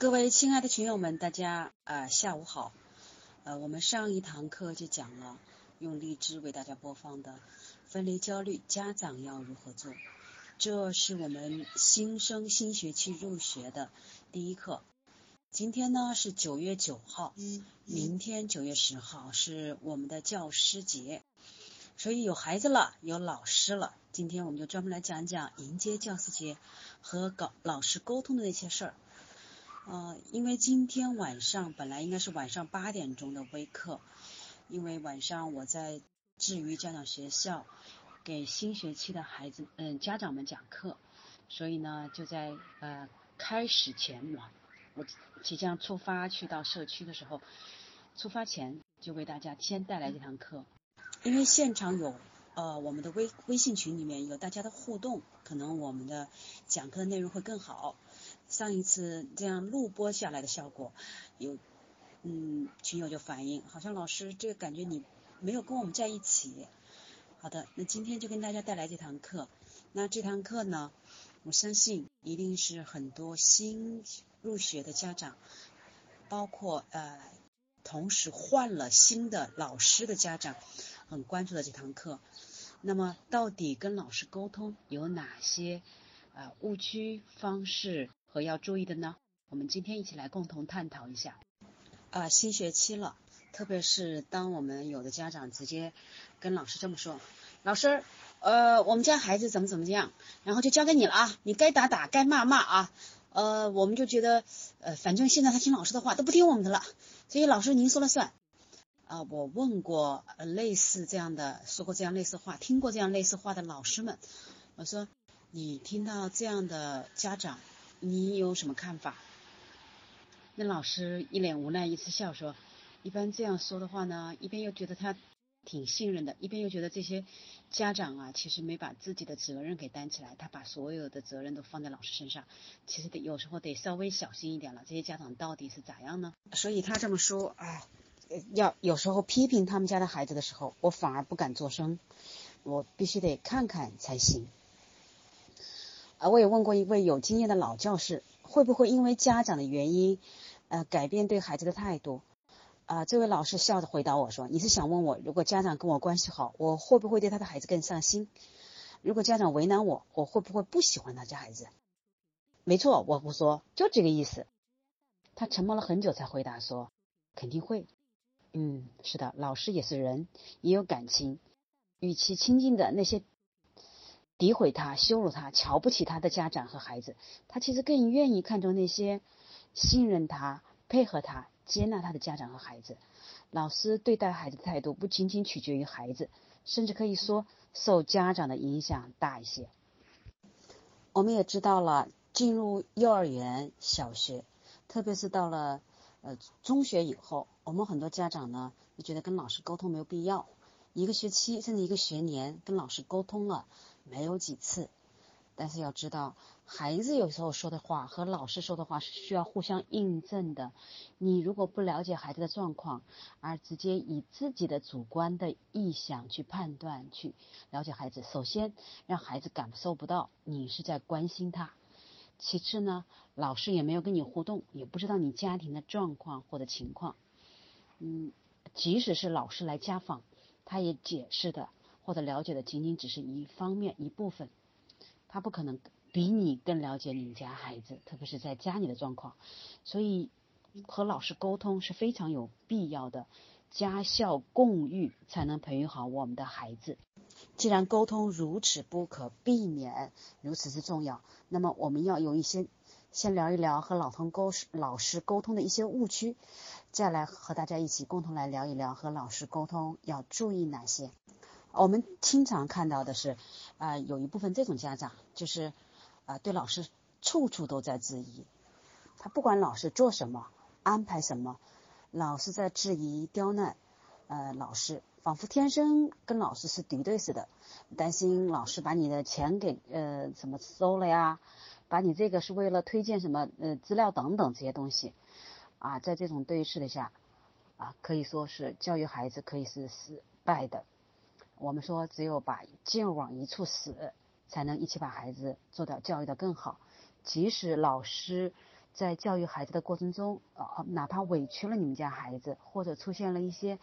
各位亲爱的群友们，大家啊下午好。呃，我们上一堂课就讲了用荔枝为大家播放的分离焦虑家长要如何做，这是我们新生新学期入学的第一课。今天呢是九月九号，明天九月十号是我们的教师节，所以有孩子了，有老师了。今天我们就专门来讲讲迎接教师节和搞老师沟通的那些事儿。呃，因为今天晚上本来应该是晚上八点钟的微课，因为晚上我在智于家长学校给新学期的孩子嗯家长们讲课，所以呢就在呃开始前嘛，我即将出发去到社区的时候，出发前就为大家先带来这堂课，因为现场有呃我们的微微信群里面有大家的互动，可能我们的讲课内容会更好。上一次这样录播下来的效果，有嗯群友就反映，好像老师这个感觉你没有跟我们在一起。好的，那今天就跟大家带来这堂课。那这堂课呢，我相信一定是很多新入学的家长，包括呃同时换了新的老师的家长，很关注的这堂课。那么到底跟老师沟通有哪些啊误区方式？和要注意的呢？我们今天一起来共同探讨一下。啊，新学期了，特别是当我们有的家长直接跟老师这么说：“老师，呃，我们家孩子怎么怎么样，然后就交给你了啊，你该打打，该骂骂啊。”呃，我们就觉得，呃，反正现在他听老师的话都不听我们的了，所以老师您说了算。啊，我问过呃类似这样的，说过这样类似话，听过这样类似话的老师们，我说你听到这样的家长。你有什么看法？那老师一脸无奈，一次笑说：“一般这样说的话呢，一边又觉得他挺信任的，一边又觉得这些家长啊，其实没把自己的责任给担起来，他把所有的责任都放在老师身上，其实得有时候得稍微小心一点了。这些家长到底是咋样呢？所以他这么说，哎，要有时候批评他们家的孩子的时候，我反而不敢作声，我必须得看看才行。”啊，我也问过一位有经验的老教师，会不会因为家长的原因，呃，改变对孩子的态度？啊，这位老师笑着回答我说：“你是想问我，如果家长跟我关系好，我会不会对他的孩子更上心？如果家长为难我，我会不会不喜欢他家孩子？”没错，我不说，就这个意思。他沉默了很久才回答说：“肯定会。嗯，是的，老师也是人，也有感情。与其亲近的那些。”诋毁他、羞辱他、瞧不起他的家长和孩子，他其实更愿意看重那些信任他、配合他、接纳他的家长和孩子。老师对待孩子的态度不仅仅取决于孩子，甚至可以说受家长的影响大一些。我们也知道了，进入幼儿园、小学，特别是到了呃中学以后，我们很多家长呢就觉得跟老师沟通没有必要，一个学期甚至一个学年跟老师沟通了。没有几次，但是要知道，孩子有时候说的话和老师说的话是需要互相印证的。你如果不了解孩子的状况，而直接以自己的主观的意向去判断、去了解孩子，首先让孩子感受不到你是在关心他；其次呢，老师也没有跟你互动，也不知道你家庭的状况或者情况。嗯，即使是老师来家访，他也解释的。或者了解的仅仅只是一方面一部分，他不可能比你更了解你家孩子，特别是在家里的状况，所以和老师沟通是非常有必要的，家校共育才能培育好我们的孩子。既然沟通如此不可避免，如此之重要，那么我们要有一些先聊一聊和老同沟老师沟通的一些误区，再来和大家一起共同来聊一聊和老师沟通要注意哪些。我们经常看到的是，啊，有一部分这种家长就是啊，对老师处处都在质疑，他不管老师做什么、安排什么，老是在质疑、刁难，呃，老师仿佛天生跟老师是敌对似的，担心老师把你的钱给呃什么收了呀，把你这个是为了推荐什么呃资料等等这些东西，啊，在这种对视的下，啊，可以说是教育孩子可以是失败的。我们说，只有把劲往一处使，才能一起把孩子做到教育的更好。即使老师在教育孩子的过程中，呃，哪怕委屈了你们家孩子，或者出现了一些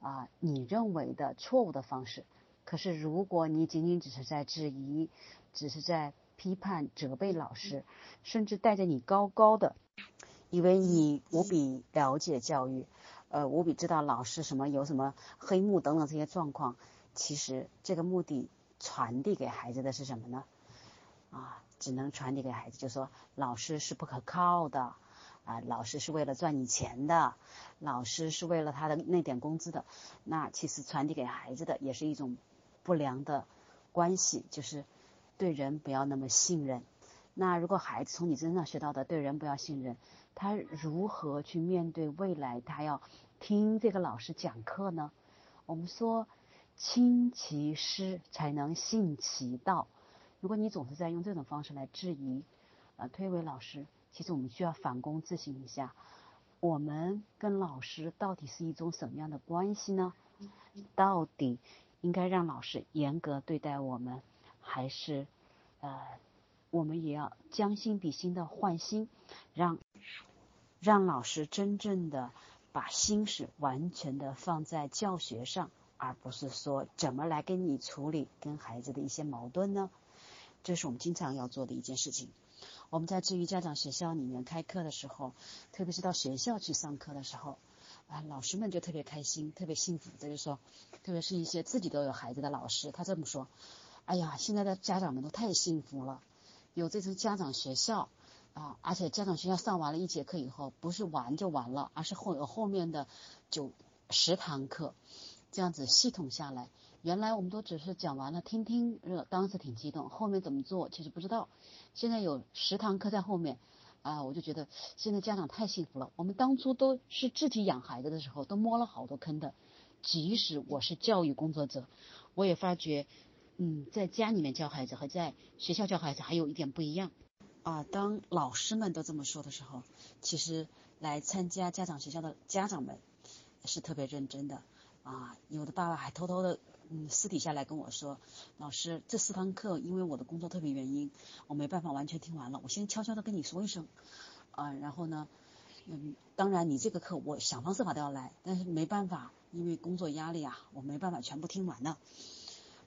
啊你认为的错误的方式，可是如果你仅仅只是在质疑，只是在批判、责备老师，甚至带着你高高的，以为你无比了解教育，呃，无比知道老师什么有什么黑幕等等这些状况，其实这个目的传递给孩子的是什么呢？啊？只能传递给孩子，就说老师是不可靠的，啊，老师是为了赚你钱的，老师是为了他的那点工资的。那其实传递给孩子的也是一种不良的关系，就是对人不要那么信任。那如果孩子从你身上学到的对人不要信任，他如何去面对未来？他要听这个老师讲课呢？我们说，亲其师才能信其道。如果你总是在用这种方式来质疑，呃，推诿老师，其实我们需要反躬自省一下，我们跟老师到底是一种什么样的关系呢？到底应该让老师严格对待我们，还是呃，我们也要将心比心的换心，让让老师真正的把心思完全的放在教学上，而不是说怎么来跟你处理跟孩子的一些矛盾呢？这是我们经常要做的一件事情。我们在至于家长学校里面开课的时候，特别是到学校去上课的时候，啊，老师们就特别开心，特别幸福。这就说，特别是一些自己都有孩子的老师，他这么说：“哎呀，现在的家长们都太幸福了，有这种家长学校啊，而且家长学校上完了一节课以后，不是玩就完了，而是后有后面的九十堂课，这样子系统下来。”原来我们都只是讲完了听听，呃，当时挺激动，后面怎么做其实不知道。现在有十堂课在后面，啊，我就觉得现在家长太幸福了。我们当初都是自己养孩子的时候，都摸了好多坑的。即使我是教育工作者，我也发觉，嗯，在家里面教孩子和在学校教孩子还有一点不一样。啊，当老师们都这么说的时候，其实来参加家长学校的家长们是特别认真的。啊，有的爸爸还偷偷的。嗯，私底下来跟我说，老师，这四堂课因为我的工作特别原因，我没办法完全听完了，我先悄悄的跟你说一声，啊，然后呢，嗯，当然你这个课我想方设法都要来，但是没办法，因为工作压力啊，我没办法全部听完的，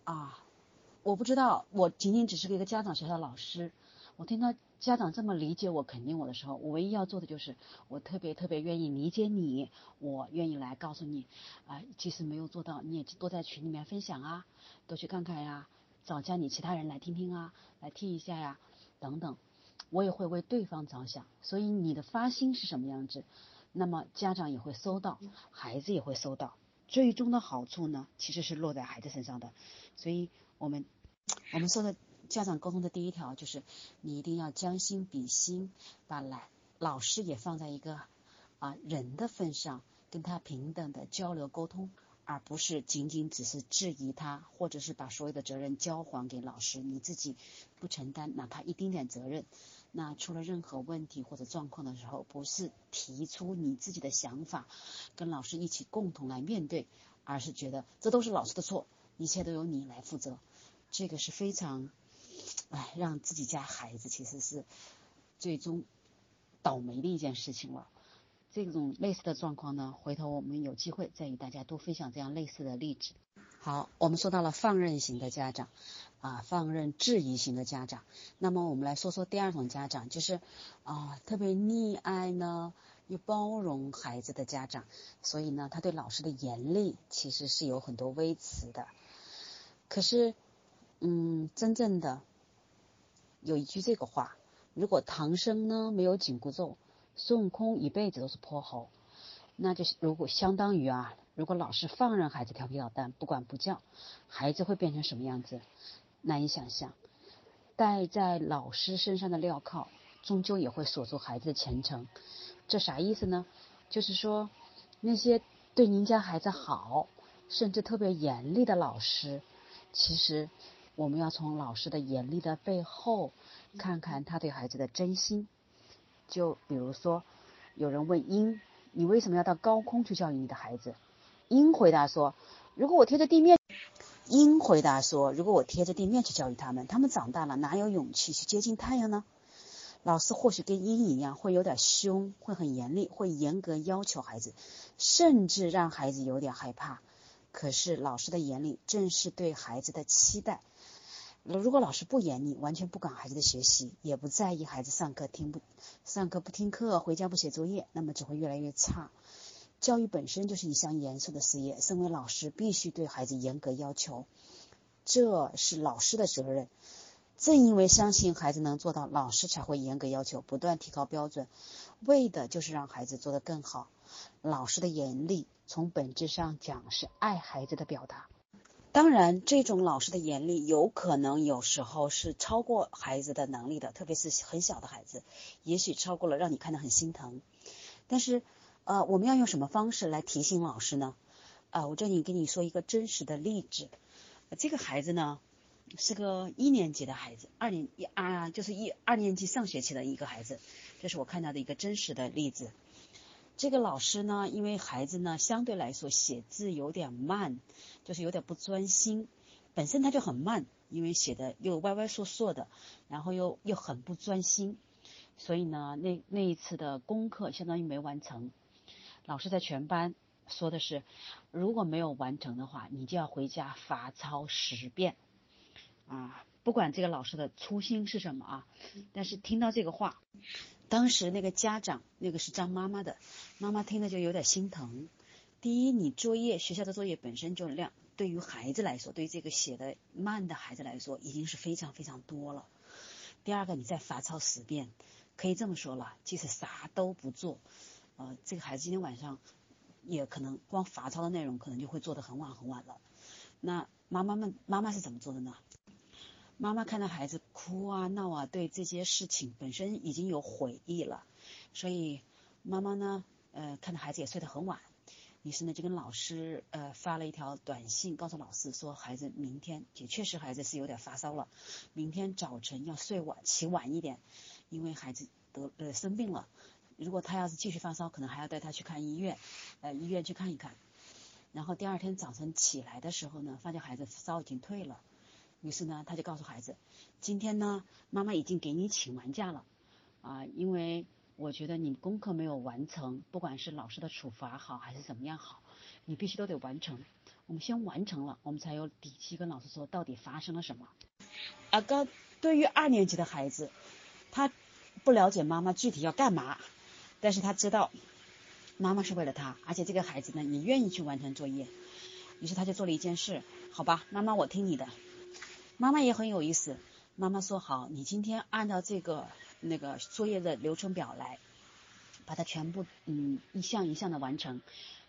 啊，我不知道，我仅仅只是一个家长学校老师，我听到。家长这么理解我、肯定我的时候，我唯一要做的就是，我特别特别愿意理解你，我愿意来告诉你，啊，即使没有做到，你也多在群里面分享啊，多去看看呀，找家里其他人来听听啊，来听一下呀，等等，我也会为对方着想。所以你的发心是什么样子，那么家长也会收到，孩子也会收到，最终的好处呢，其实是落在孩子身上的。所以我们我们说的。家长沟通的第一条就是，你一定要将心比心，把来老师也放在一个啊人的份上，跟他平等的交流沟通，而不是仅仅只是质疑他，或者是把所有的责任交还给老师，你自己不承担哪怕一丁点责任。那出了任何问题或者状况的时候，不是提出你自己的想法，跟老师一起共同来面对，而是觉得这都是老师的错，一切都由你来负责，这个是非常。哎，让自己家孩子其实是最终倒霉的一件事情了。这种类似的状况呢，回头我们有机会再与大家多分享这样类似的例子。好，我们说到了放任型的家长啊，放任质疑型的家长。那么我们来说说第二种家长，就是啊，特别溺爱呢又包容孩子的家长。所以呢，他对老师的严厉其实是有很多微词的。可是，嗯，真正的。有一句这个话，如果唐僧呢没有紧箍咒，孙悟空一辈子都是泼猴，那就是如果相当于啊，如果老师放任孩子调皮捣蛋，不管不教，孩子会变成什么样子？难以想象。戴在老师身上的镣铐，终究也会锁住孩子的前程。这啥意思呢？就是说，那些对您家孩子好，甚至特别严厉的老师，其实。我们要从老师的严厉的背后，看看他对孩子的真心。就比如说，有人问鹰：“你为什么要到高空去教育你的孩子？”鹰回答说：“如果我贴着地面。”鹰回答说：“如果我贴着地面去教育他们，他们长大了哪有勇气去接近太阳呢？”老师或许跟鹰一样，会有点凶，会很严厉，会严格要求孩子，甚至让孩子有点害怕。可是老师的严厉正是对孩子的期待。如果老师不严厉，完全不管孩子的学习，也不在意孩子上课听不上课不听课，回家不写作业，那么只会越来越差。教育本身就是一项严肃的事业，身为老师必须对孩子严格要求，这是老师的责任。正因为相信孩子能做到，老师才会严格要求，不断提高标准，为的就是让孩子做得更好。老师的严厉，从本质上讲是爱孩子的表达。当然，这种老师的严厉有可能有时候是超过孩子的能力的，特别是很小的孩子，也许超过了，让你看得很心疼。但是，呃，我们要用什么方式来提醒老师呢？啊，我这里给你说一个真实的例子。这个孩子呢，是个一年级的孩子，二年一啊，就是一二年级上学期的一个孩子。这是我看到的一个真实的例子。这个老师呢，因为孩子呢相对来说写字有点慢，就是有点不专心。本身他就很慢，因为写的又歪歪缩缩的，然后又又很不专心，所以呢，那那一次的功课相当于没完成。老师在全班说的是，如果没有完成的话，你就要回家罚抄十遍。啊，不管这个老师的初心是什么啊，但是听到这个话。当时那个家长，那个是张妈妈的，妈妈听了就有点心疼。第一，你作业学校的作业本身就量，对于孩子来说，对于这个写的慢的孩子来说，已经是非常非常多了。第二个，你再罚抄十遍，可以这么说了，即使啥都不做，呃，这个孩子今天晚上也可能光罚抄的内容，可能就会做的很晚很晚了。那妈妈们，妈妈是怎么做的呢？妈妈看到孩子哭啊闹啊，对这些事情本身已经有悔意了，所以妈妈呢，呃，看到孩子也睡得很晚，于是呢就跟老师呃发了一条短信，告诉老师说孩子明天也确实孩子是有点发烧了，明天早晨要睡晚起晚一点，因为孩子得呃生病了，如果他要是继续发烧，可能还要带他去看医院，呃医院去看一看，然后第二天早晨起来的时候呢，发现孩子烧已经退了。于是呢，他就告诉孩子，今天呢，妈妈已经给你请完假了，啊，因为我觉得你功课没有完成，不管是老师的处罚好还是怎么样好，你必须都得完成。我们先完成了，我们才有底气跟老师说到底发生了什么。啊，刚对于二年级的孩子，他不了解妈妈具体要干嘛，但是他知道妈妈是为了他，而且这个孩子呢，也愿意去完成作业，于是他就做了一件事，好吧，妈妈我听你的。妈妈也很有意思，妈妈说好，你今天按照这个那个作业的流程表来，把它全部嗯一项一项的完成。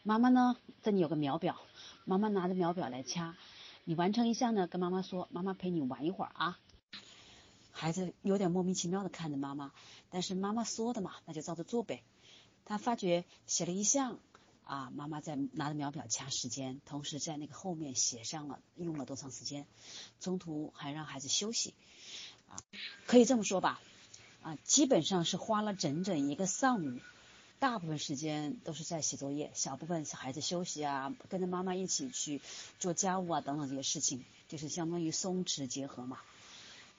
妈妈呢，这里有个秒表，妈妈拿着秒表来掐。你完成一项呢，跟妈妈说，妈妈陪你玩一会儿啊。孩子有点莫名其妙的看着妈妈，但是妈妈说的嘛，那就照着做呗。他发觉写了一项。啊，妈妈在拿着秒表掐时间，同时在那个后面写上了用了多长时间，中途还让孩子休息，啊，可以这么说吧，啊，基本上是花了整整一个上午，大部分时间都是在写作业，小部分是孩子休息啊，跟着妈妈一起去做家务啊等等这些事情，就是相当于松弛结合嘛，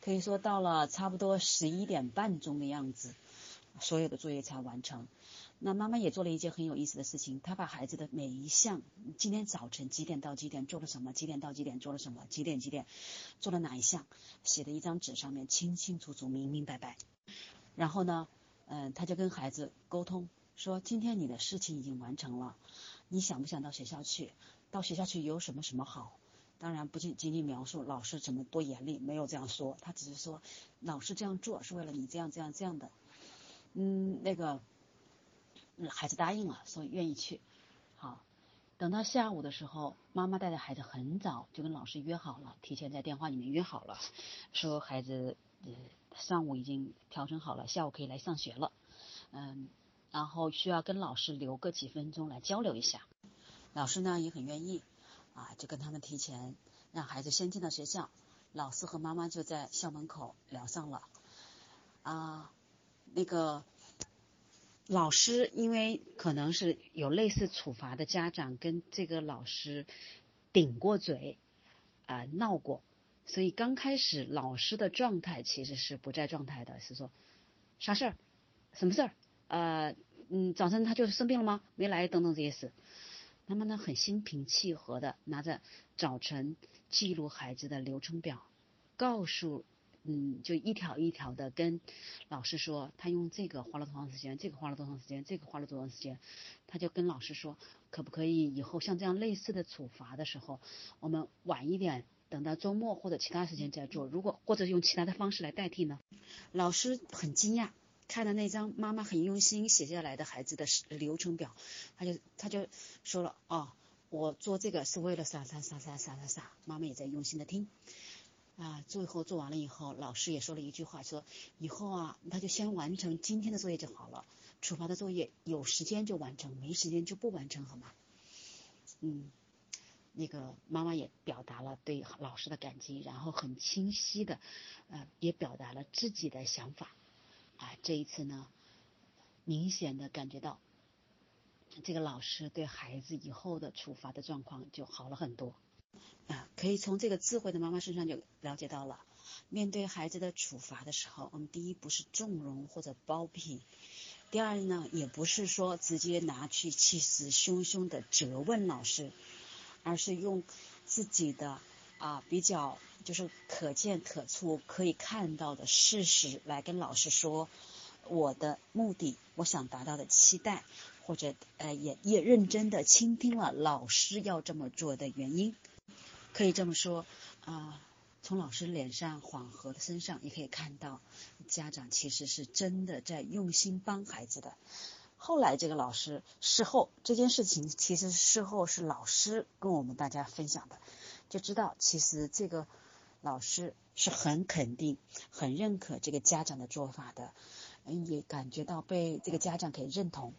可以说到了差不多十一点半钟的样子，所有的作业才完成。那妈妈也做了一件很有意思的事情，她把孩子的每一项今天早晨几点到几点做了什么，几点到几点做了什么，几点几点做了哪一项，写在一张纸上面，清清楚楚、明明白白。然后呢，嗯，他就跟孩子沟通说，今天你的事情已经完成了，你想不想到学校去？到学校去有什么什么好？当然不仅仅仅描述老师怎么多严厉，没有这样说，他只是说老师这样做是为了你这样这样这样的。嗯，那个。孩子答应了，说愿意去。好，等到下午的时候，妈妈带着孩子很早就跟老师约好了，提前在电话里面约好了，说孩子呃上午已经调整好了，下午可以来上学了。嗯，然后需要跟老师留个几分钟来交流一下。老师呢也很愿意，啊，就跟他们提前让孩子先进到学校，老师和妈妈就在校门口聊上了。啊，那个。老师因为可能是有类似处罚的家长跟这个老师顶过嘴啊闹过，所以刚开始老师的状态其实是不在状态的，是说啥事儿？什么事儿？呃，嗯，早晨他就是生病了吗？没来等等这些事。妈妈呢很心平气和的拿着早晨记录孩子的流程表，告诉。嗯，就一条一条的跟老师说，他用这个花了多长时间，这个花了多长时间，这个花了多长时间，他就跟老师说，可不可以以后像这样类似的处罚的时候，我们晚一点，等到周末或者其他时间再做，如果或者用其他的方式来代替呢？老师很惊讶，看了那张妈妈很用心写下来的孩子的流程表，他就他就说了，哦，我做这个是为了啥啥啥啥啥啥啥，妈妈也在用心的听。啊，最后做完了以后，老师也说了一句话，说以后啊，他就先完成今天的作业就好了。处罚的作业有时间就完成，没时间就不完成，好吗？嗯，那个妈妈也表达了对老师的感激，然后很清晰的，呃，也表达了自己的想法。啊，这一次呢，明显的感觉到，这个老师对孩子以后的处罚的状况就好了很多。啊，可以从这个智慧的妈妈身上就了解到了，面对孩子的处罚的时候，我们第一不是纵容或者包庇，第二呢，也不是说直接拿去气势汹汹的责问老师，而是用自己的啊比较就是可见可触可以看到的事实来跟老师说我的目的，我想达到的期待，或者呃也也认真的倾听了老师要这么做的原因。可以这么说啊，从老师脸上缓和的身上，也可以看到家长其实是真的在用心帮孩子的。后来这个老师事后这件事情，其实事后是老师跟我们大家分享的，就知道其实这个老师是很肯定、很认可这个家长的做法的，嗯也感觉到被这个家长给认同。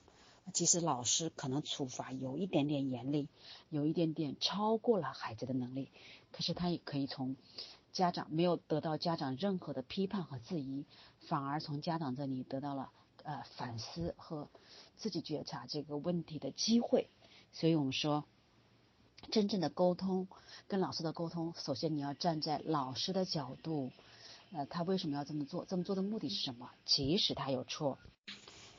其实老师可能处罚有一点点严厉，有一点点超过了孩子的能力，可是他也可以从家长没有得到家长任何的批判和质疑，反而从家长这里得到了呃反思和自己觉察这个问题的机会。所以我们说，真正的沟通跟老师的沟通，首先你要站在老师的角度，呃，他为什么要这么做？这么做的目的是什么？即使他有错。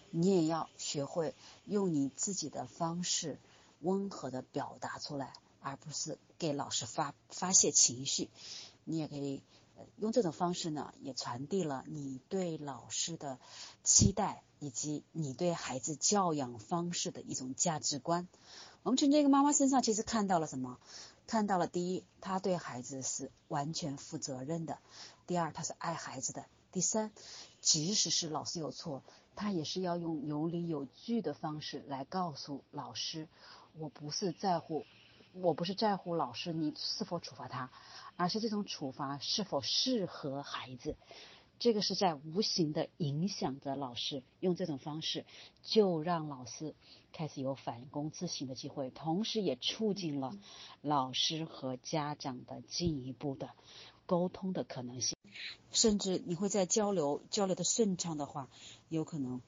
你也要学会用你自己的方式温和的表达出来，而不是给老师发发泄情绪。你也可以用这种方式呢，也传递了你对老师的期待，以及你对孩子教养方式的一种价值观。我们从这个妈妈身上其实看到了什么？看到了第一，她对孩子是完全负责任的；第二，她是爱孩子的；第三，即使是老师有错。他也是要用有理有据的方式来告诉老师，我不是在乎，我不是在乎老师你是否处罚他，而是这种处罚是否适合孩子，这个是在无形的影响着老师。用这种方式，就让老师开始有反躬自省的机会，同时也促进了老师和家长的进一步的沟通的可能性。甚至你会在交流交流的顺畅的话，有可能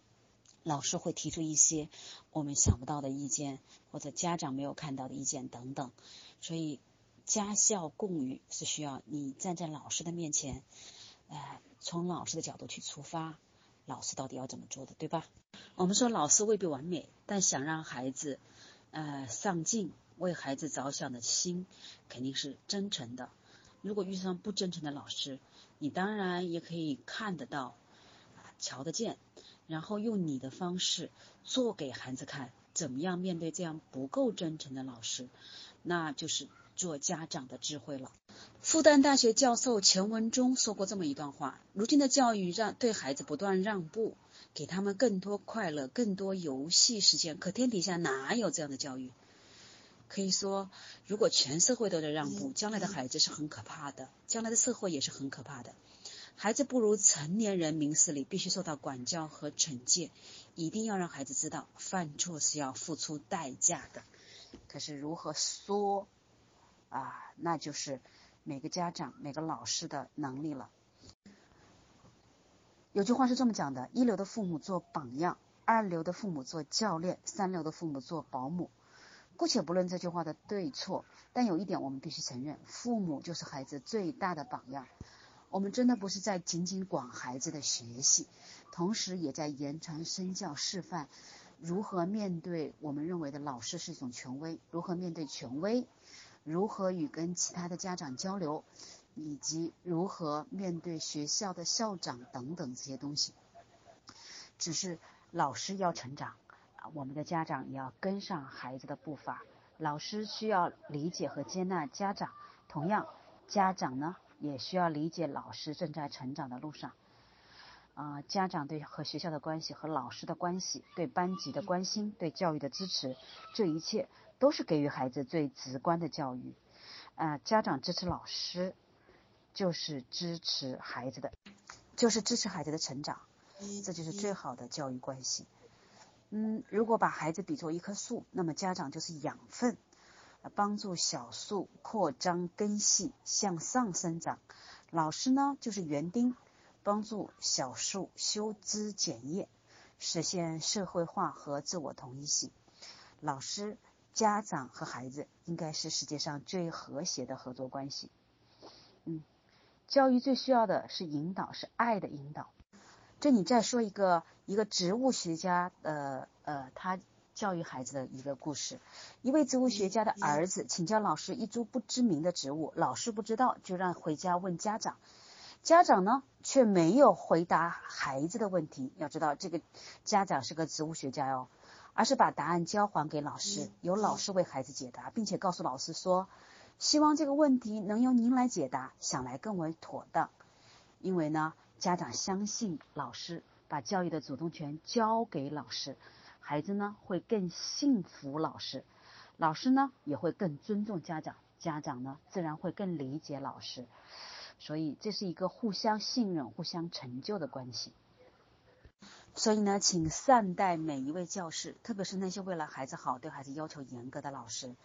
老师会提出一些我们想不到的意见，或者家长没有看到的意见等等。所以家校共育是需要你站在老师的面前，呃，从老师的角度去出发，老师到底要怎么做的，对吧？我们说老师未必完美，但想让孩子呃上进，为孩子着想的心肯定是真诚的。如果遇上不真诚的老师，你当然也可以看得到，瞧得见，然后用你的方式做给孩子看，怎么样面对这样不够真诚的老师，那就是做家长的智慧了。复旦大学教授钱文忠说过这么一段话：如今的教育让对孩子不断让步，给他们更多快乐、更多游戏时间，可天底下哪有这样的教育？可以说，如果全社会都在让步，将来的孩子是很可怕的，将来的社会也是很可怕的。孩子不如成年人明事理，必须受到管教和惩戒，一定要让孩子知道犯错是要付出代价的。可是如何说啊？那就是每个家长、每个老师的能力了。有句话是这么讲的：一流的父母做榜样，二流的父母做教练，三流的父母做保姆。姑且不论这句话的对错，但有一点我们必须承认：父母就是孩子最大的榜样。我们真的不是在仅仅管孩子的学习，同时也在言传身教，示范如何面对我们认为的老师是一种权威，如何面对权威，如何与跟其他的家长交流，以及如何面对学校的校长等等这些东西。只是老师要成长，我们的家长也要跟上孩子的步伐。老师需要理解和接纳家长，同样，家长呢也需要理解老师正在成长的路上。啊，家长对和学校的关系和老师的关系，对班级的关心，对教育的支持，这一切都是给予孩子最直观的教育。啊，家长支持老师，就是支持孩子的，就是支持孩子的成长，这就是最好的教育关系。嗯，如果把孩子比作一棵树，那么家长就是养分，帮助小树扩张根系向上生长；老师呢就是园丁，帮助小树修枝剪叶，实现社会化和自我同一性。老师、家长和孩子应该是世界上最和谐的合作关系。嗯，教育最需要的是引导，是爱的引导。这你再说一个一个植物学家呃呃他教育孩子的一个故事。一位植物学家的儿子请教老师一株不知名的植物，老师不知道就让回家问家长，家长呢却没有回答孩子的问题。要知道这个家长是个植物学家哟，而是把答案交还给老师，由老师为孩子解答，并且告诉老师说，希望这个问题能由您来解答，想来更为妥当，因为呢。家长相信老师，把教育的主动权交给老师，孩子呢会更信服老师，老师呢也会更尊重家长，家长呢自然会更理解老师，所以这是一个互相信任、互相成就的关系。所以呢，请善待每一位教师，特别是那些为了孩子好、对孩子要求严格的老师。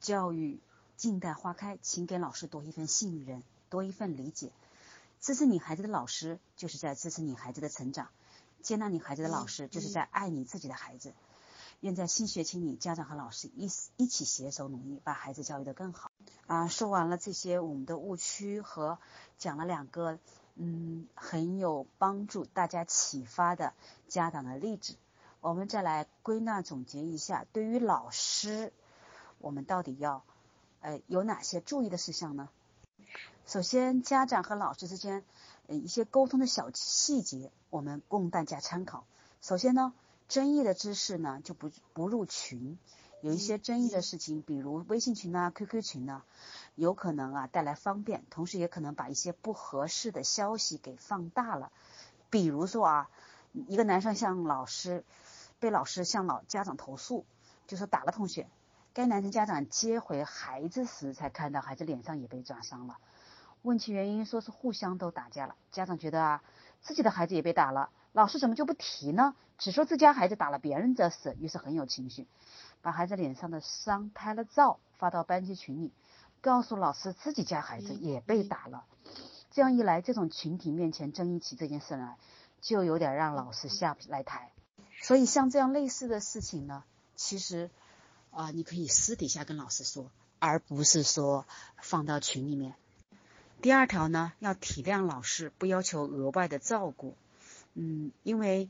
教育静待花开，请给老师多一份信任，多一份理解。支持你孩子的老师，就是在支持你孩子的成长；接纳你孩子的老师，就是在爱你自己的孩子。愿在新学期里，家长和老师一一起携手努力，把孩子教育得更好。啊，说完了这些我们的误区和讲了两个嗯很有帮助、大家启发的家长的例子，我们再来归纳总结一下，对于老师，我们到底要呃有哪些注意的事项呢？首先，家长和老师之间，呃，一些沟通的小细节，我们供大家参考。首先呢，争议的知识呢就不不入群。有一些争议的事情，比如微信群呐、QQ 群呐，有可能啊带来方便，同时也可能把一些不合适的消息给放大了。比如说啊，一个男生向老师被老师向老家长投诉，就说打了同学。该男生家长接回孩子时，才看到孩子脸上也被抓伤了。问其原因，说是互相都打架了。家长觉得啊，自己的孩子也被打了，老师怎么就不提呢？只说自家孩子打了别人的事，于是很有情绪，把孩子脸上的伤拍了照发到班级群里，告诉老师自己家孩子也被打了。这样一来，这种群体面前争议起这件事来，就有点让老师下不来台。所以像这样类似的事情呢，其实啊，你可以私底下跟老师说，而不是说放到群里面。第二条呢，要体谅老师，不要求额外的照顾。嗯，因为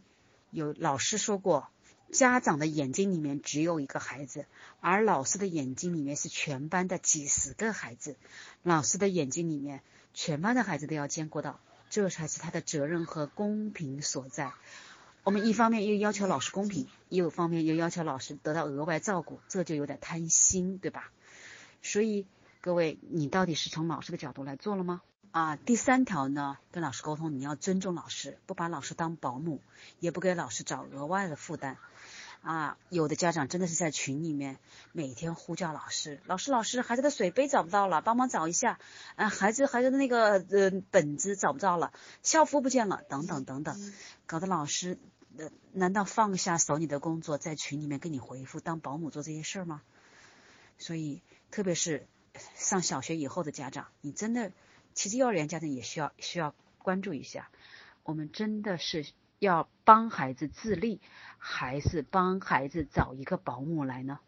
有老师说过，家长的眼睛里面只有一个孩子，而老师的眼睛里面是全班的几十个孩子。老师的眼睛里面，全班的孩子都要兼顾到，这才是他的责任和公平所在。我们一方面又要求老师公平，一方面又要求老师得到额外照顾，这就有点贪心，对吧？所以。各位，你到底是从老师的角度来做了吗？啊，第三条呢，跟老师沟通，你要尊重老师，不把老师当保姆，也不给老师找额外的负担。啊，有的家长真的是在群里面每天呼叫老师，老师老师，孩子的水杯找不到了，帮忙找一下。啊，孩子孩子的那个呃本子找不到了，校服不见了，等等等等，搞得老师呃难道放下手里的工作，在群里面给你回复，当保姆做这些事儿吗？所以，特别是。上小学以后的家长，你真的，其实幼儿园家长也需要需要关注一下。我们真的是要帮孩子自立，还是帮孩子找一个保姆来呢？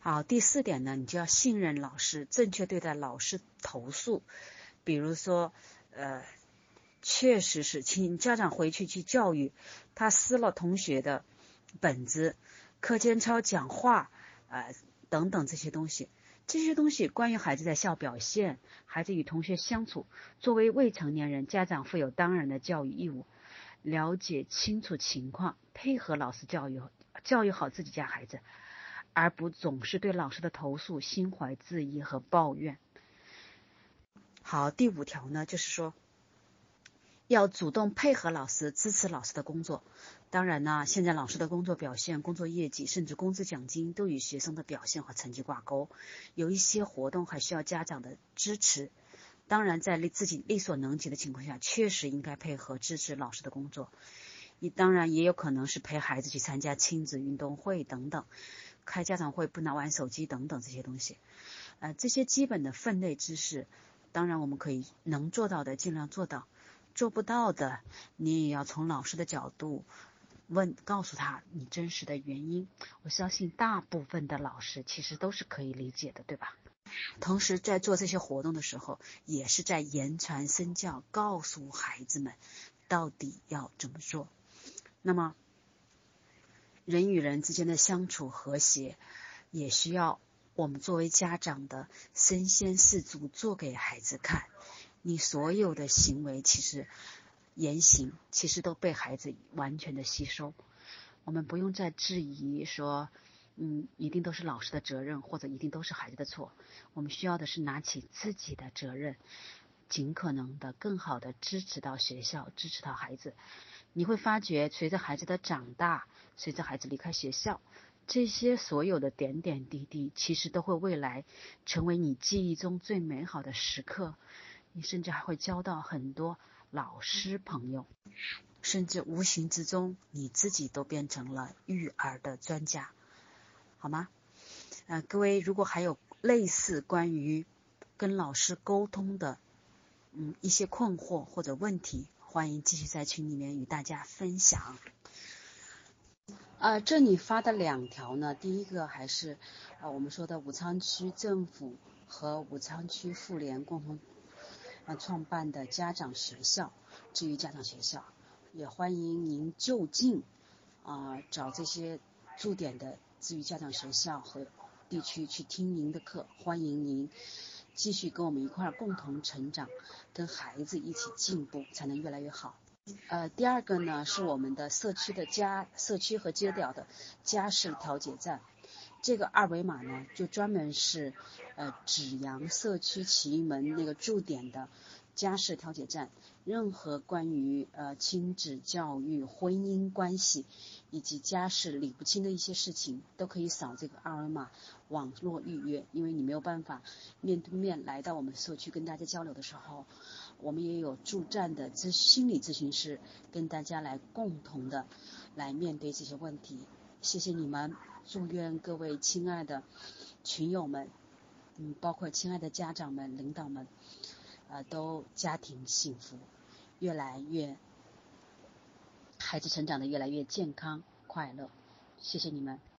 好，第四点呢，你就要信任老师，正确对待老师投诉。比如说，呃，确实是，请家长回去去教育他撕了同学的本子、课间操、讲话啊等等这些东西。这些东西关于孩子在校表现、孩子与同学相处，作为未成年人，家长负有当然的教育义务，了解清楚情况，配合老师教育，教育好自己家孩子，而不总是对老师的投诉心怀质疑和抱怨。好，第五条呢，就是说。要主动配合老师，支持老师的工作。当然呢，现在老师的工作表现、工作业绩，甚至工资奖金，都与学生的表现和成绩挂钩。有一些活动还需要家长的支持。当然，在力自己力所能及的情况下，确实应该配合支持老师的工作。你当然也有可能是陪孩子去参加亲子运动会等等，开家长会不拿玩手机等等这些东西。呃，这些基本的分内知识，当然我们可以能做到的尽量做到。做不到的，你也要从老师的角度问，告诉他你真实的原因。我相信大部分的老师其实都是可以理解的，对吧？同时在做这些活动的时候，也是在言传身教，告诉孩子们到底要怎么做。那么，人与人之间的相处和谐，也需要我们作为家长的身先士卒，做给孩子看。你所有的行为，其实言行，其实都被孩子完全的吸收。我们不用再质疑说，嗯，一定都是老师的责任，或者一定都是孩子的错。我们需要的是拿起自己的责任，尽可能的更好的支持到学校，支持到孩子。你会发觉，随着孩子的长大，随着孩子离开学校，这些所有的点点滴滴，其实都会未来成为你记忆中最美好的时刻。你甚至还会交到很多老师朋友，甚至无形之中你自己都变成了育儿的专家，好吗？呃，各位如果还有类似关于跟老师沟通的嗯一些困惑或者问题，欢迎继续在群里面与大家分享。啊，这里发的两条呢，第一个还是啊我们说的武昌区政府和武昌区妇联共同。创办的家长学校，至于家长学校，也欢迎您就近啊找这些驻点的至于家长学校和地区去听您的课，欢迎您继续跟我们一块儿共同成长，跟孩子一起进步，才能越来越好。呃，第二个呢是我们的社区的家社区和街道的家事调解站。这个二维码呢，就专门是呃紫阳社区启义门那个驻点的家事调解站，任何关于呃亲子教育、婚姻关系以及家事理不清的一些事情，都可以扫这个二维码网络预约。因为你没有办法面对面来到我们社区跟大家交流的时候，我们也有驻站的咨心理咨询师跟大家来共同的来面对这些问题。谢谢你们。祝愿各位亲爱的群友们，嗯，包括亲爱的家长们、领导们，呃，都家庭幸福，越来越，孩子成长的越来越健康快乐。谢谢你们。